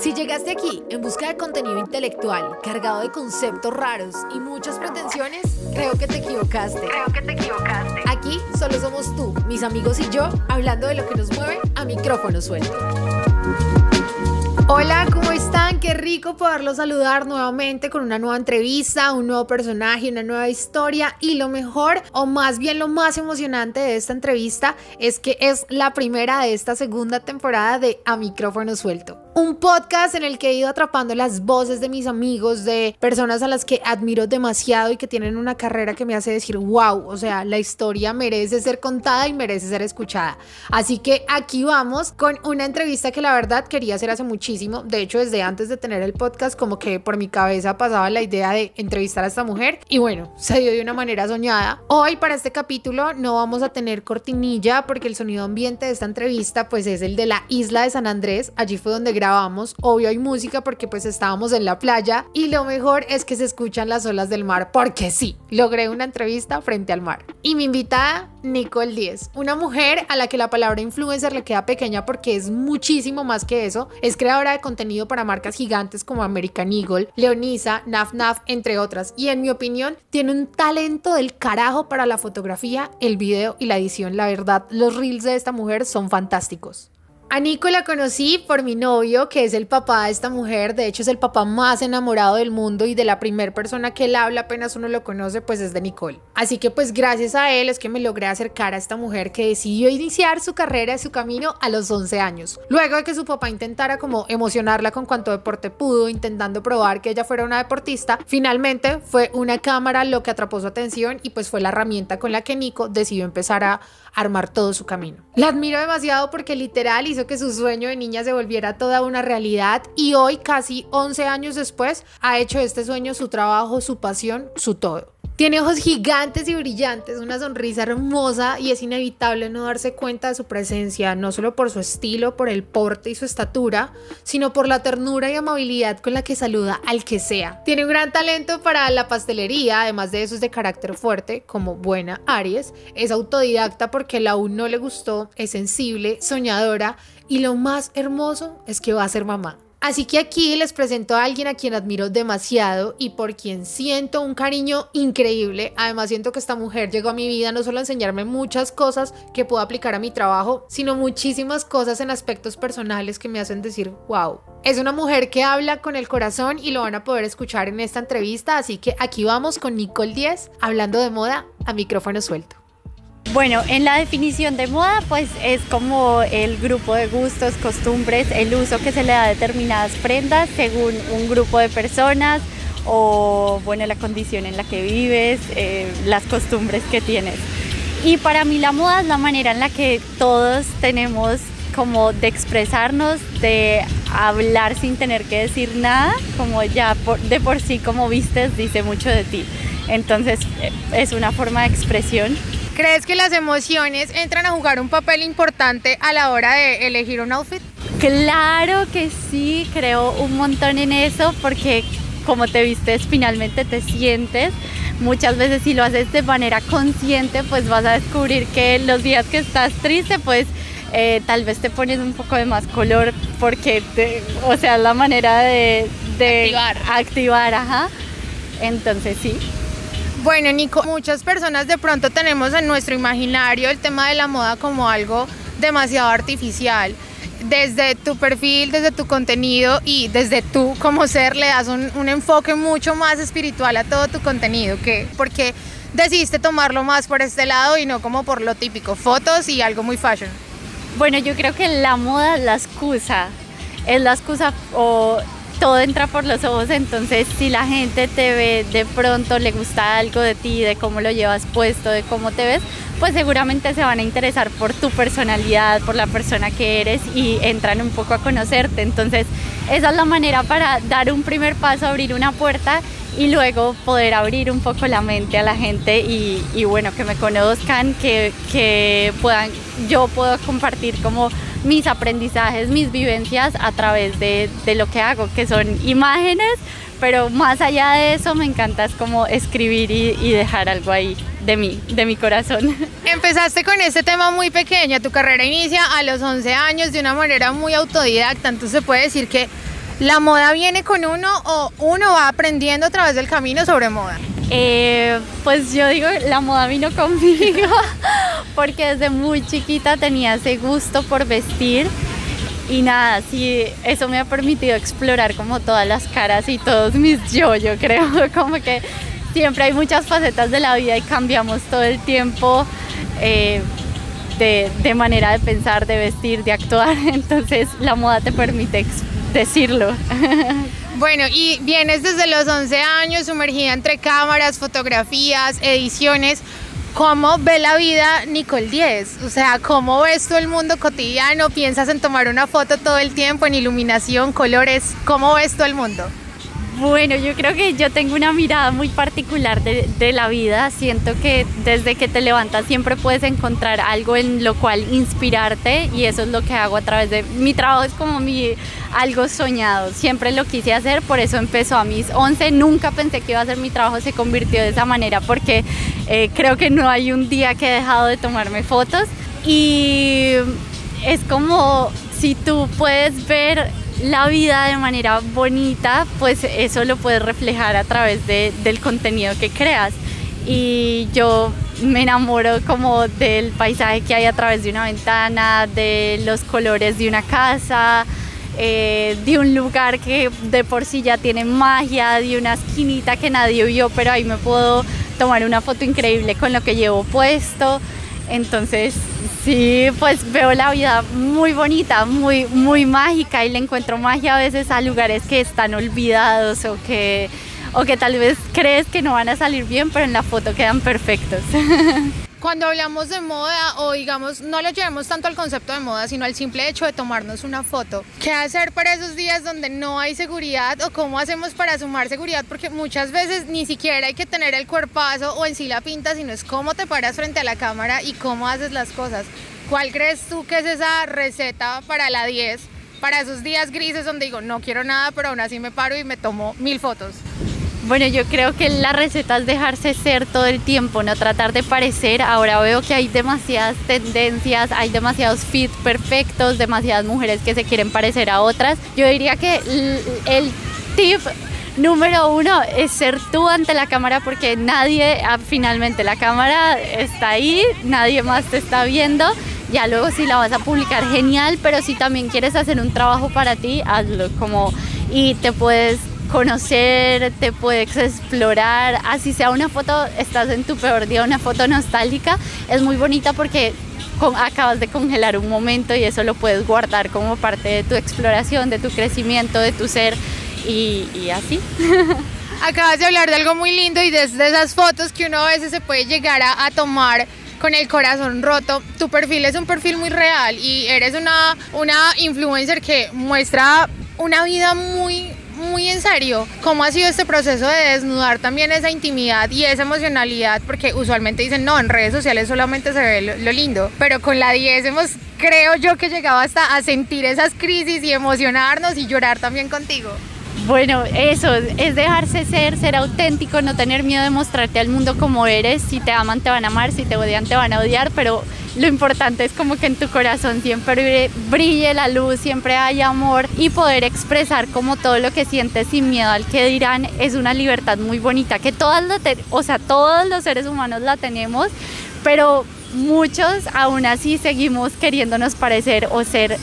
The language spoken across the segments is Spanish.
Si llegaste aquí en busca de contenido intelectual, cargado de conceptos raros y muchas pretensiones, creo que te equivocaste. Creo que te equivocaste. Aquí solo somos tú, mis amigos y yo, hablando de lo que nos mueve a micrófono suelto. Hola, ¿cómo están? Qué rico poderlos saludar nuevamente con una nueva entrevista, un nuevo personaje, una nueva historia y lo mejor o más bien lo más emocionante de esta entrevista es que es la primera de esta segunda temporada de A Micrófono Suelto. Un podcast en el que he ido atrapando las voces de mis amigos, de personas a las que admiro demasiado y que tienen una carrera que me hace decir, wow, o sea, la historia merece ser contada y merece ser escuchada. Así que aquí vamos con una entrevista que la verdad quería hacer hace muchísimo de hecho, desde antes de tener el podcast, como que por mi cabeza pasaba la idea de entrevistar a esta mujer. Y bueno, se dio de una manera soñada. Hoy para este capítulo no vamos a tener cortinilla porque el sonido ambiente de esta entrevista pues es el de la isla de San Andrés. Allí fue donde grabamos. Obvio hay música porque pues estábamos en la playa. Y lo mejor es que se escuchan las olas del mar porque sí, logré una entrevista frente al mar. Y mi invitada, Nicole Díez, una mujer a la que la palabra influencer le queda pequeña porque es muchísimo más que eso. Es creadora de contenido para marcas gigantes como American Eagle, Leonisa, Naf Naf, entre otras. Y en mi opinión, tiene un talento del carajo para la fotografía, el video y la edición. La verdad, los reels de esta mujer son fantásticos. A Nico la conocí por mi novio, que es el papá de esta mujer. De hecho, es el papá más enamorado del mundo y de la primera persona que él habla apenas uno lo conoce, pues es de Nicole. Así que pues gracias a él es que me logré acercar a esta mujer que decidió iniciar su carrera y su camino a los 11 años. Luego de que su papá intentara como emocionarla con cuanto deporte pudo, intentando probar que ella fuera una deportista, finalmente fue una cámara lo que atrapó su atención y pues fue la herramienta con la que Nico decidió empezar a armar todo su camino. La admiro demasiado porque literal hizo que su sueño de niña se volviera toda una realidad y hoy, casi 11 años después, ha hecho este sueño su trabajo, su pasión, su todo. Tiene ojos gigantes y brillantes, una sonrisa hermosa y es inevitable no darse cuenta de su presencia, no solo por su estilo, por el porte y su estatura, sino por la ternura y amabilidad con la que saluda al que sea. Tiene un gran talento para la pastelería, además de eso es de carácter fuerte, como buena Aries, es autodidacta porque la aún no le gustó, es sensible, soñadora y lo más hermoso es que va a ser mamá. Así que aquí les presento a alguien a quien admiro demasiado y por quien siento un cariño increíble. Además siento que esta mujer llegó a mi vida no solo a enseñarme muchas cosas que puedo aplicar a mi trabajo, sino muchísimas cosas en aspectos personales que me hacen decir, wow. Es una mujer que habla con el corazón y lo van a poder escuchar en esta entrevista, así que aquí vamos con Nicole 10 hablando de moda a micrófono suelto. Bueno, en la definición de moda, pues es como el grupo de gustos, costumbres, el uso que se le da a determinadas prendas según un grupo de personas o, bueno, la condición en la que vives, eh, las costumbres que tienes. Y para mí la moda es la manera en la que todos tenemos como de expresarnos, de hablar sin tener que decir nada, como ya de por sí como vistes dice mucho de ti. Entonces eh, es una forma de expresión ¿Crees que las emociones entran a jugar un papel importante a la hora de elegir un outfit? Claro que sí, creo un montón en eso porque como te vistes finalmente te sientes. Muchas veces si lo haces de manera consciente pues vas a descubrir que los días que estás triste pues eh, tal vez te pones un poco de más color porque, o sea, la manera de, de activar. activar, ajá. Entonces sí, bueno, Nico, muchas personas de pronto tenemos en nuestro imaginario el tema de la moda como algo demasiado artificial. Desde tu perfil, desde tu contenido y desde tú como ser le das un, enfoque mucho más espiritual a todo tu contenido. que porque decidiste tomarlo más por este lado y no como por lo típico, fotos y algo muy fashion? Bueno, yo creo que la moda es la excusa, es la excusa o todo entra por los ojos, entonces si la gente te ve de pronto, le gusta algo de ti, de cómo lo llevas puesto, de cómo te ves, pues seguramente se van a interesar por tu personalidad, por la persona que eres y entran un poco a conocerte. Entonces esa es la manera para dar un primer paso, abrir una puerta y luego poder abrir un poco la mente a la gente y, bueno, que me conozcan, que, que puedan, yo puedo compartir como mis aprendizajes, mis vivencias a través de, lo que hago, que son imágenes, pero más allá de eso me encanta es como escribir y, dejar algo ahí de mí, de mi corazón. Empezaste con este tema muy pequeña, tu carrera inicia a los 11 años de una manera muy autodidacta, entonces se puede decir que ¿La moda viene con uno o uno va aprendiendo a través del camino sobre moda? Eh, pues yo digo, la moda vino conmigo porque desde muy chiquita tenía ese gusto por vestir y nada, sí, eso me ha permitido explorar como todas las caras y todos mis yo, yo creo, como que siempre hay muchas facetas de la vida y cambiamos todo el tiempo. Eh, de, de, manera de pensar, de vestir, de actuar. Entonces la moda te permite decirlo. Bueno, y vienes desde los 11 años sumergida entre cámaras, fotografías, ediciones. ¿Cómo ve la vida Nicole 10? O sea, ¿cómo ves tú el mundo cotidiano? ¿Piensas en tomar una foto todo el tiempo, en iluminación, colores? ¿Cómo ves tú el mundo? Bueno, yo creo que yo tengo una mirada muy particular de, la vida. Siento que desde que te levantas siempre puedes encontrar algo en lo cual inspirarte y eso es lo que hago a través de mi trabajo. Es como mi algo soñado. Siempre lo quise hacer, por eso empezó a mis 11. Nunca pensé que iba a ser mi trabajo, se convirtió de esa manera porque eh, creo que no hay un día que he dejado de tomarme fotos y es como si tú puedes ver la vida de manera bonita, pues eso lo puedes reflejar a través de, del contenido que creas. Y yo me enamoro como del paisaje que hay a través de una ventana, de los colores de una casa, eh, de un lugar que de por sí ya tiene magia, de una esquinita que nadie vio, pero ahí me puedo tomar una foto increíble con lo que llevo puesto. Entonces, sí, pues veo la vida muy bonita, muy, muy mágica y le encuentro magia a veces a lugares que están olvidados o que, o que tal vez crees que no van a salir bien, pero en la foto quedan perfectos. Cuando hablamos de moda o digamos, no lo llevemos tanto al concepto de moda, sino al simple hecho de tomarnos una foto. ¿Qué hacer para esos días donde no hay seguridad o cómo hacemos para sumar seguridad? Porque muchas veces ni siquiera hay que tener el cuerpazo o en sí la pinta, sino es cómo te paras frente a la cámara y cómo haces las cosas. ¿Cuál crees tú que es esa receta para la 10? Para esos días grises donde digo, no quiero nada, pero aún así me paro y me tomo mil fotos. Bueno, yo creo que la receta es dejarse ser todo el tiempo, no tratar de parecer. Ahora veo que hay demasiadas tendencias, hay demasiados fit perfectos, demasiadas mujeres que se quieren parecer a otras. Yo diría que el, tip número uno es ser tú ante la cámara porque nadie, ah, finalmente la cámara está ahí, nadie más te está viendo. Ya luego si la vas a publicar, genial, pero si también quieres hacer un trabajo para ti, hazlo como y te puedes conocer, te puedes explorar, así sea una foto, estás en tu peor día, una foto nostálgica, es muy bonita porque acabas de congelar un momento y eso lo puedes guardar como parte de tu exploración, de tu crecimiento, de tu ser y, así. Acabas de hablar de algo muy lindo y desde esas fotos que uno a veces se puede llegar a, a tomar con el corazón roto. Tu perfil es un perfil muy real y eres una, una influencer que muestra una vida muy muy en serio cómo ha sido este proceso de desnudar también esa intimidad y esa emocionalidad, porque usualmente dicen, no, en redes sociales solamente se ve lo, lindo, pero con la 10 hemos, creo yo, que llegado hasta a sentir esas crisis y emocionarnos y llorar también contigo. Bueno, eso es dejarse ser, ser auténtico, no tener miedo de mostrarte al mundo como eres. Si te aman, te van a amar, si te odian, te van a odiar, pero lo importante es como que en tu corazón siempre brille la luz, siempre haya amor y poder expresar como todo lo que sientes sin miedo al que dirán. Es una libertad muy bonita que todas o sea, todos los seres humanos la tenemos, pero muchos aún así seguimos queriéndonos parecer o ser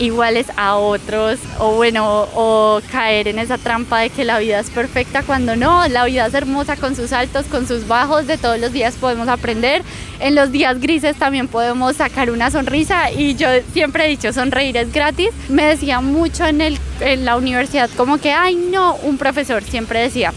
iguales a otros o bueno o caer en esa trampa de que la vida es perfecta cuando no, la vida es hermosa con sus altos, con sus bajos, de todos los días podemos aprender, en los días grises también podemos sacar una sonrisa y yo siempre he dicho sonreír es gratis, me decía mucho en, el, en la universidad como que ay no, un profesor siempre decía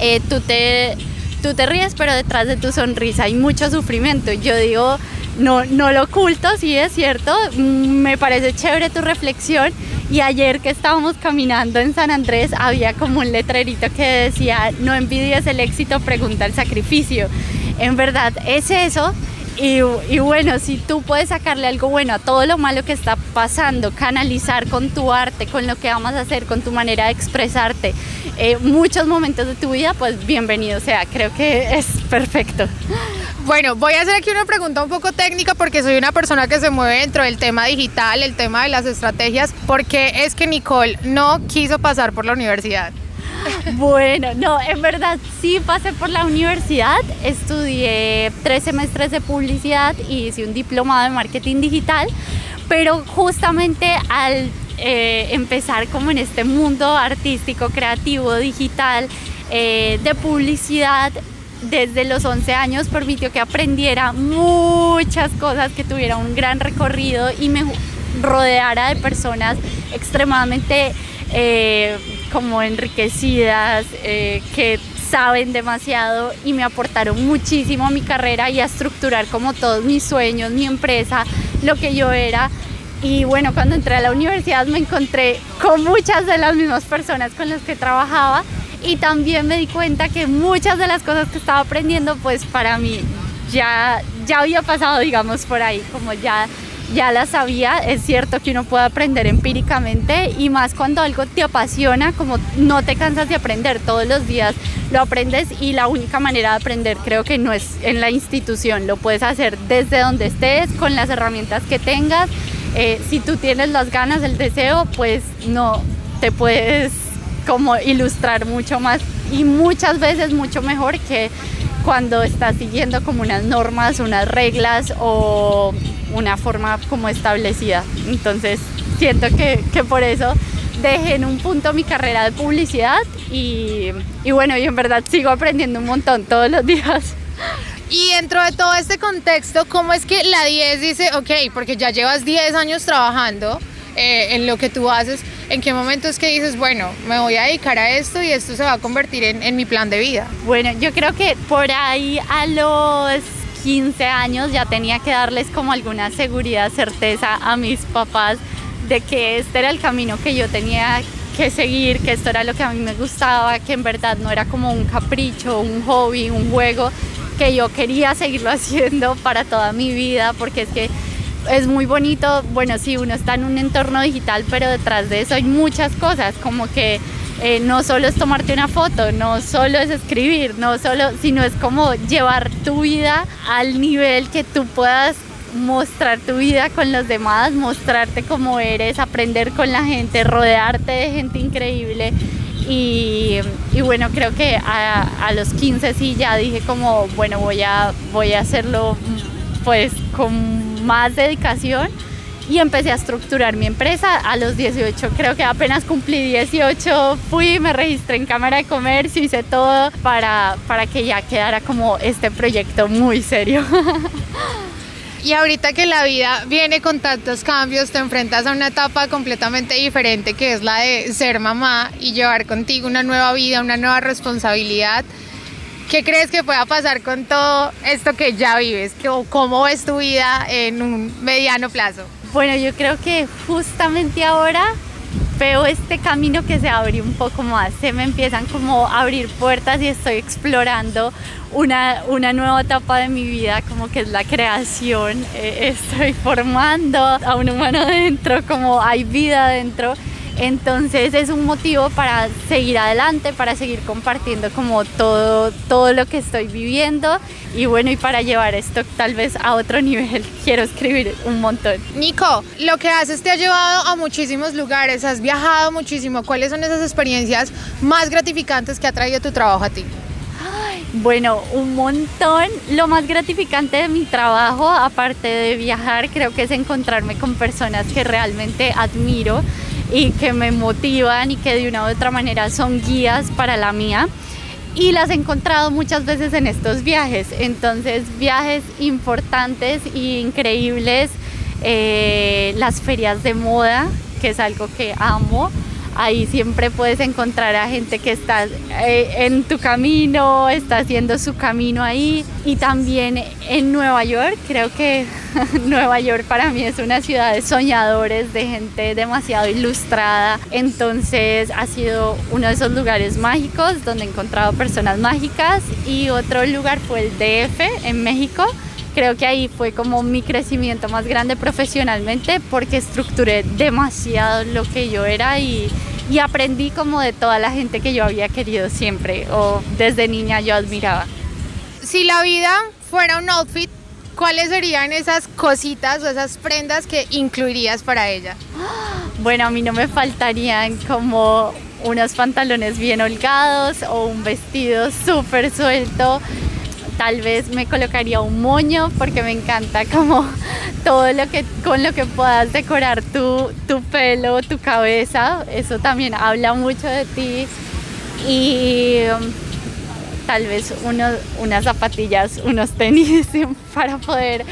eh, tú te tú te ríes pero detrás de tu sonrisa hay mucho sufrimiento, yo digo no, no lo oculto, sí es cierto, mm, me parece chévere tu reflexión. Y ayer que estábamos caminando en San Andrés había como un letrerito que decía, no envidies el éxito, pregunta el sacrificio. En verdad es eso y, bueno, si tú puedes sacarle algo bueno a todo lo malo que está pasando, canalizar con tu arte, con lo que vamos a hacer, con tu manera de expresarte, eh, muchos momentos de tu vida, pues bienvenido sea, creo que es perfecto. Bueno, voy a hacer aquí una pregunta un poco técnica porque soy una persona que se mueve dentro del tema digital, el tema de las estrategias, porque es que Nicole no quiso pasar por la universidad. Bueno, no, en verdad sí pasé por la universidad, estudié tres semestres de publicidad y hice un diplomado de marketing digital, pero justamente al eh, empezar como en este mundo artístico, creativo, digital, eh, de publicidad, desde los 11 años permitió que aprendiera muchas cosas, que tuviera un gran recorrido y me rodeara de personas extremadamente eh, como enriquecidas, eh, que saben demasiado y me aportaron muchísimo a mi carrera y a estructurar como todos mis sueños, mi empresa, lo que yo era. Y bueno, cuando entré a la universidad me encontré con muchas de las mismas personas con las que trabajaba y también me di cuenta que muchas de las cosas que estaba aprendiendo pues para mí ya, ya había pasado digamos por ahí, como ya, ya las sabía, es cierto que uno puede aprender empíricamente y más cuando algo te apasiona, como no te cansas de aprender, todos los días lo aprendes y la única manera de aprender creo que no es en la institución, lo puedes hacer desde donde estés, con las herramientas que tengas, eh, si tú tienes las ganas, el deseo, pues no te puedes como ilustrar mucho más y muchas veces mucho mejor que cuando estás siguiendo como unas normas, unas reglas o una forma como establecida. Entonces siento que, que por eso dejé en un punto mi carrera de publicidad y, y bueno, y en verdad sigo aprendiendo un montón todos los días. Y dentro de todo este contexto, ¿cómo es que la 10 dice, ok, porque ya llevas 10 años trabajando eh, en lo que tú haces, ¿En qué momento es que dices, bueno, me voy a dedicar a esto y esto se va a convertir en, en mi plan de vida? Bueno, yo creo que por ahí a los 15 años ya tenía que darles como alguna seguridad, certeza a mis papás de que este era el camino que yo tenía que seguir, que esto era lo que a mí me gustaba, que en verdad no era como un capricho, un hobby, un juego, que yo quería seguirlo haciendo para toda mi vida, porque es que es muy bonito, bueno, sí, uno está en un entorno digital, pero detrás de eso hay muchas cosas, como que eh, no solo es tomarte una foto, no solo es escribir, no solo, sino es como llevar tu vida al nivel que tú puedas mostrar tu vida con los demás, mostrarte cómo eres, aprender con la gente, rodearte de gente increíble. Y, bueno, creo que a, a, los 15 sí ya dije como, bueno, voy a, voy a hacerlo pues con más dedicación y empecé a estructurar mi empresa a los 18. Creo que apenas cumplí 18, fui, me registré en Cámara de Comercio, hice todo para, para que ya quedara como este proyecto muy serio. Y ahorita que la vida viene con tantos cambios, te enfrentas a una etapa completamente diferente que es la de ser mamá y llevar contigo una nueva vida, una nueva responsabilidad. ¿Qué crees que pueda pasar con todo esto que ya vives? ¿Cómo ves tu vida en un mediano plazo? Bueno, yo creo que justamente ahora veo este camino que se abre un poco más, se me empiezan como a abrir puertas y estoy explorando una, una nueva etapa de mi vida, como que es la creación, eh, estoy formando a un humano dentro, como hay vida dentro entonces es un motivo para seguir adelante, para seguir compartiendo como todo, todo lo que estoy viviendo y bueno, y para llevar esto tal vez a otro nivel, quiero escribir un montón. Nico, lo que haces te ha llevado a muchísimos lugares, has viajado muchísimo. ¿Cuáles son esas experiencias más gratificantes que ha traído tu trabajo a ti? Bueno, un montón. Lo más gratificante de mi trabajo, aparte de viajar, creo que es encontrarme con personas que realmente admiro y que me motivan y que de una u otra manera son guías para la mía. Y las he encontrado muchas veces en estos viajes. Entonces, viajes importantes e increíbles. Eh, las ferias de moda, que es algo que amo ahí siempre puedes encontrar a gente que está eh, en tu camino, está haciendo su camino ahí. Y también en Nueva York, creo que Nueva York para mí es una ciudad de soñadores, de gente demasiado ilustrada. Entonces ha sido uno de esos lugares mágicos donde he encontrado personas mágicas. Y otro lugar fue el DF en México creo que ahí fue como mi crecimiento más grande profesionalmente porque estructuré demasiado lo que yo era y, y aprendí como de toda la gente que yo había querido siempre o desde niña yo admiraba. Si la vida fuera un outfit, ¿cuáles serían esas cositas o esas prendas que incluirías para ella? Bueno, a mí no me faltarían como unos pantalones bien holgados o un vestido súper suelto. Tal vez me colocaría un moño porque me encanta como todo lo que con lo que puedas decorar tu, tu pelo, tu cabeza. Eso también habla mucho de ti. Y um, tal vez unas zapatillas, unos tenis para poder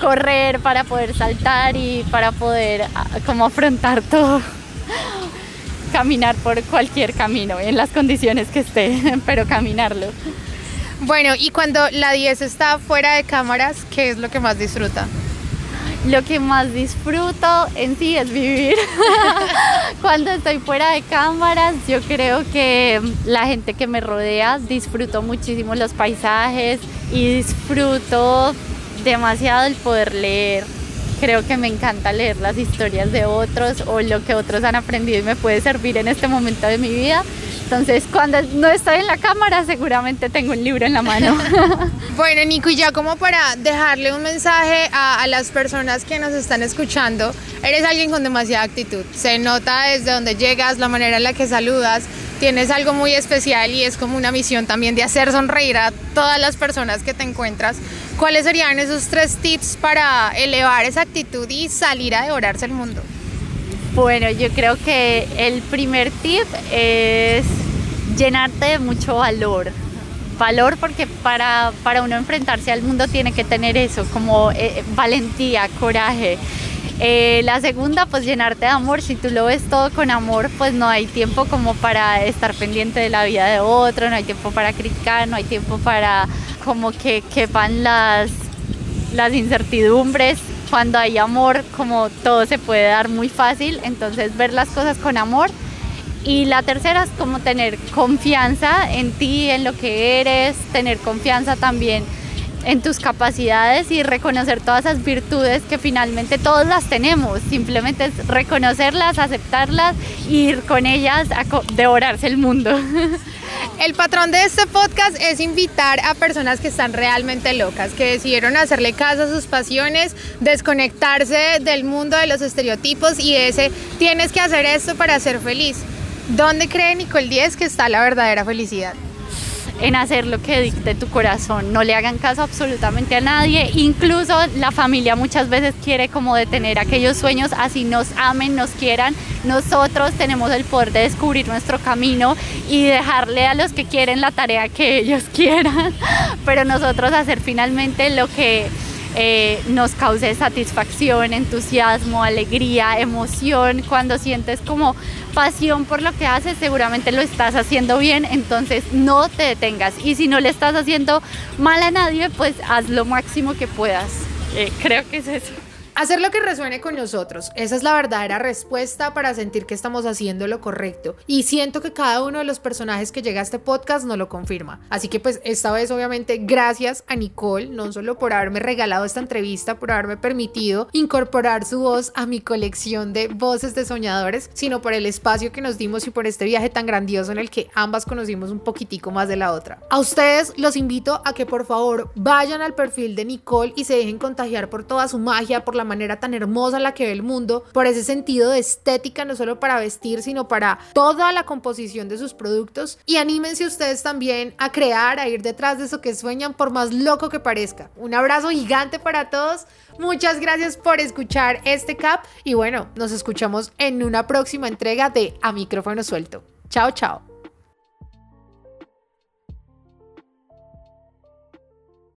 correr, para poder saltar y para poder ah, como afrontar todo caminar por cualquier camino, en las condiciones que esté, pero caminarlo. Bueno, y cuando la 10 está fuera de cámaras, ¿qué es lo que más disfruta? Lo que más disfruto en sí es vivir. Cuando estoy fuera de cámaras, yo creo que la gente que me rodea disfruto muchísimo los paisajes y disfruto demasiado el poder leer creo que me encanta leer las historias de otros o lo que otros han aprendido y me puede servir en este momento de mi vida. Entonces, cuando no estoy en la cámara, seguramente tengo un libro en la mano. bueno, Nico, y ya como para dejarle un mensaje a, a, las personas que nos están escuchando, eres alguien con demasiada actitud. Se nota desde donde llegas, la manera en la que saludas, tienes algo muy especial y es como una misión también de hacer sonreír a todas las personas que te encuentras. ¿Cuáles serían esos tres tips para elevar esa actitud y salir a devorarse el mundo? Bueno, yo creo que el primer tip es llenarte de mucho valor. Valor porque para, para uno enfrentarse al mundo tiene que tener eso, como eh, valentía, coraje. Eh, la segunda, pues llenarte de amor. Si tú lo ves todo con amor, pues no hay tiempo como para estar pendiente de la vida de otro, no hay tiempo para criticar, no hay tiempo para como que quepan las, las incertidumbres. Cuando hay amor, como todo se puede dar muy fácil, entonces ver las cosas con amor. Y la tercera es como tener confianza en ti, en lo que eres, tener confianza también en tus capacidades y reconocer todas esas virtudes que finalmente todos las tenemos. Simplemente es reconocerlas, aceptarlas e ir con ellas a devorarse el mundo. El patrón de este podcast es invitar a personas que están realmente locas, que decidieron hacerle caso a sus pasiones, desconectarse del mundo de los estereotipos y ese tienes que hacer esto para ser feliz. ¿Dónde cree Nicole 10 que está la verdadera felicidad? En hacer lo que dicte tu corazón. No le hagan caso absolutamente a nadie. Incluso la familia muchas veces quiere como detener aquellos sueños, así nos amen, nos quieran. Nosotros tenemos el poder de descubrir nuestro camino y dejarle a los que quieren la tarea que ellos quieran. Pero nosotros hacer finalmente lo que eh, nos cause satisfacción, entusiasmo, alegría, emoción. Cuando sientes como pasión por lo que haces, seguramente lo estás haciendo bien, entonces no te detengas. Y si no le estás haciendo mal a nadie, pues haz lo máximo que puedas. Eh, creo que es eso. Hacer lo que resuene con nosotros. Esa es la verdadera respuesta para sentir que estamos haciendo lo correcto. Y siento que cada uno de los personajes que llega a este podcast no lo confirma. Así que pues esta vez obviamente gracias a Nicole, no solo por haberme regalado esta entrevista, por haberme permitido incorporar su voz a mi colección de voces de soñadores, sino por el espacio que nos dimos y por este viaje tan grandioso en el que ambas conocimos un poquitico más de la otra. A ustedes los invito a que por favor vayan al perfil de Nicole y se dejen contagiar por toda su magia, por la manera tan hermosa la que ve el mundo, por ese sentido de estética, no solo para vestir, sino para toda la composición de sus productos. Y anímense ustedes también a crear, a ir detrás de eso que sueñan, por más loco que parezca. Un abrazo gigante para todos. Muchas gracias por escuchar este cap y bueno, nos escuchamos en una próxima entrega de A Micrófono Suelto. Chao, chao.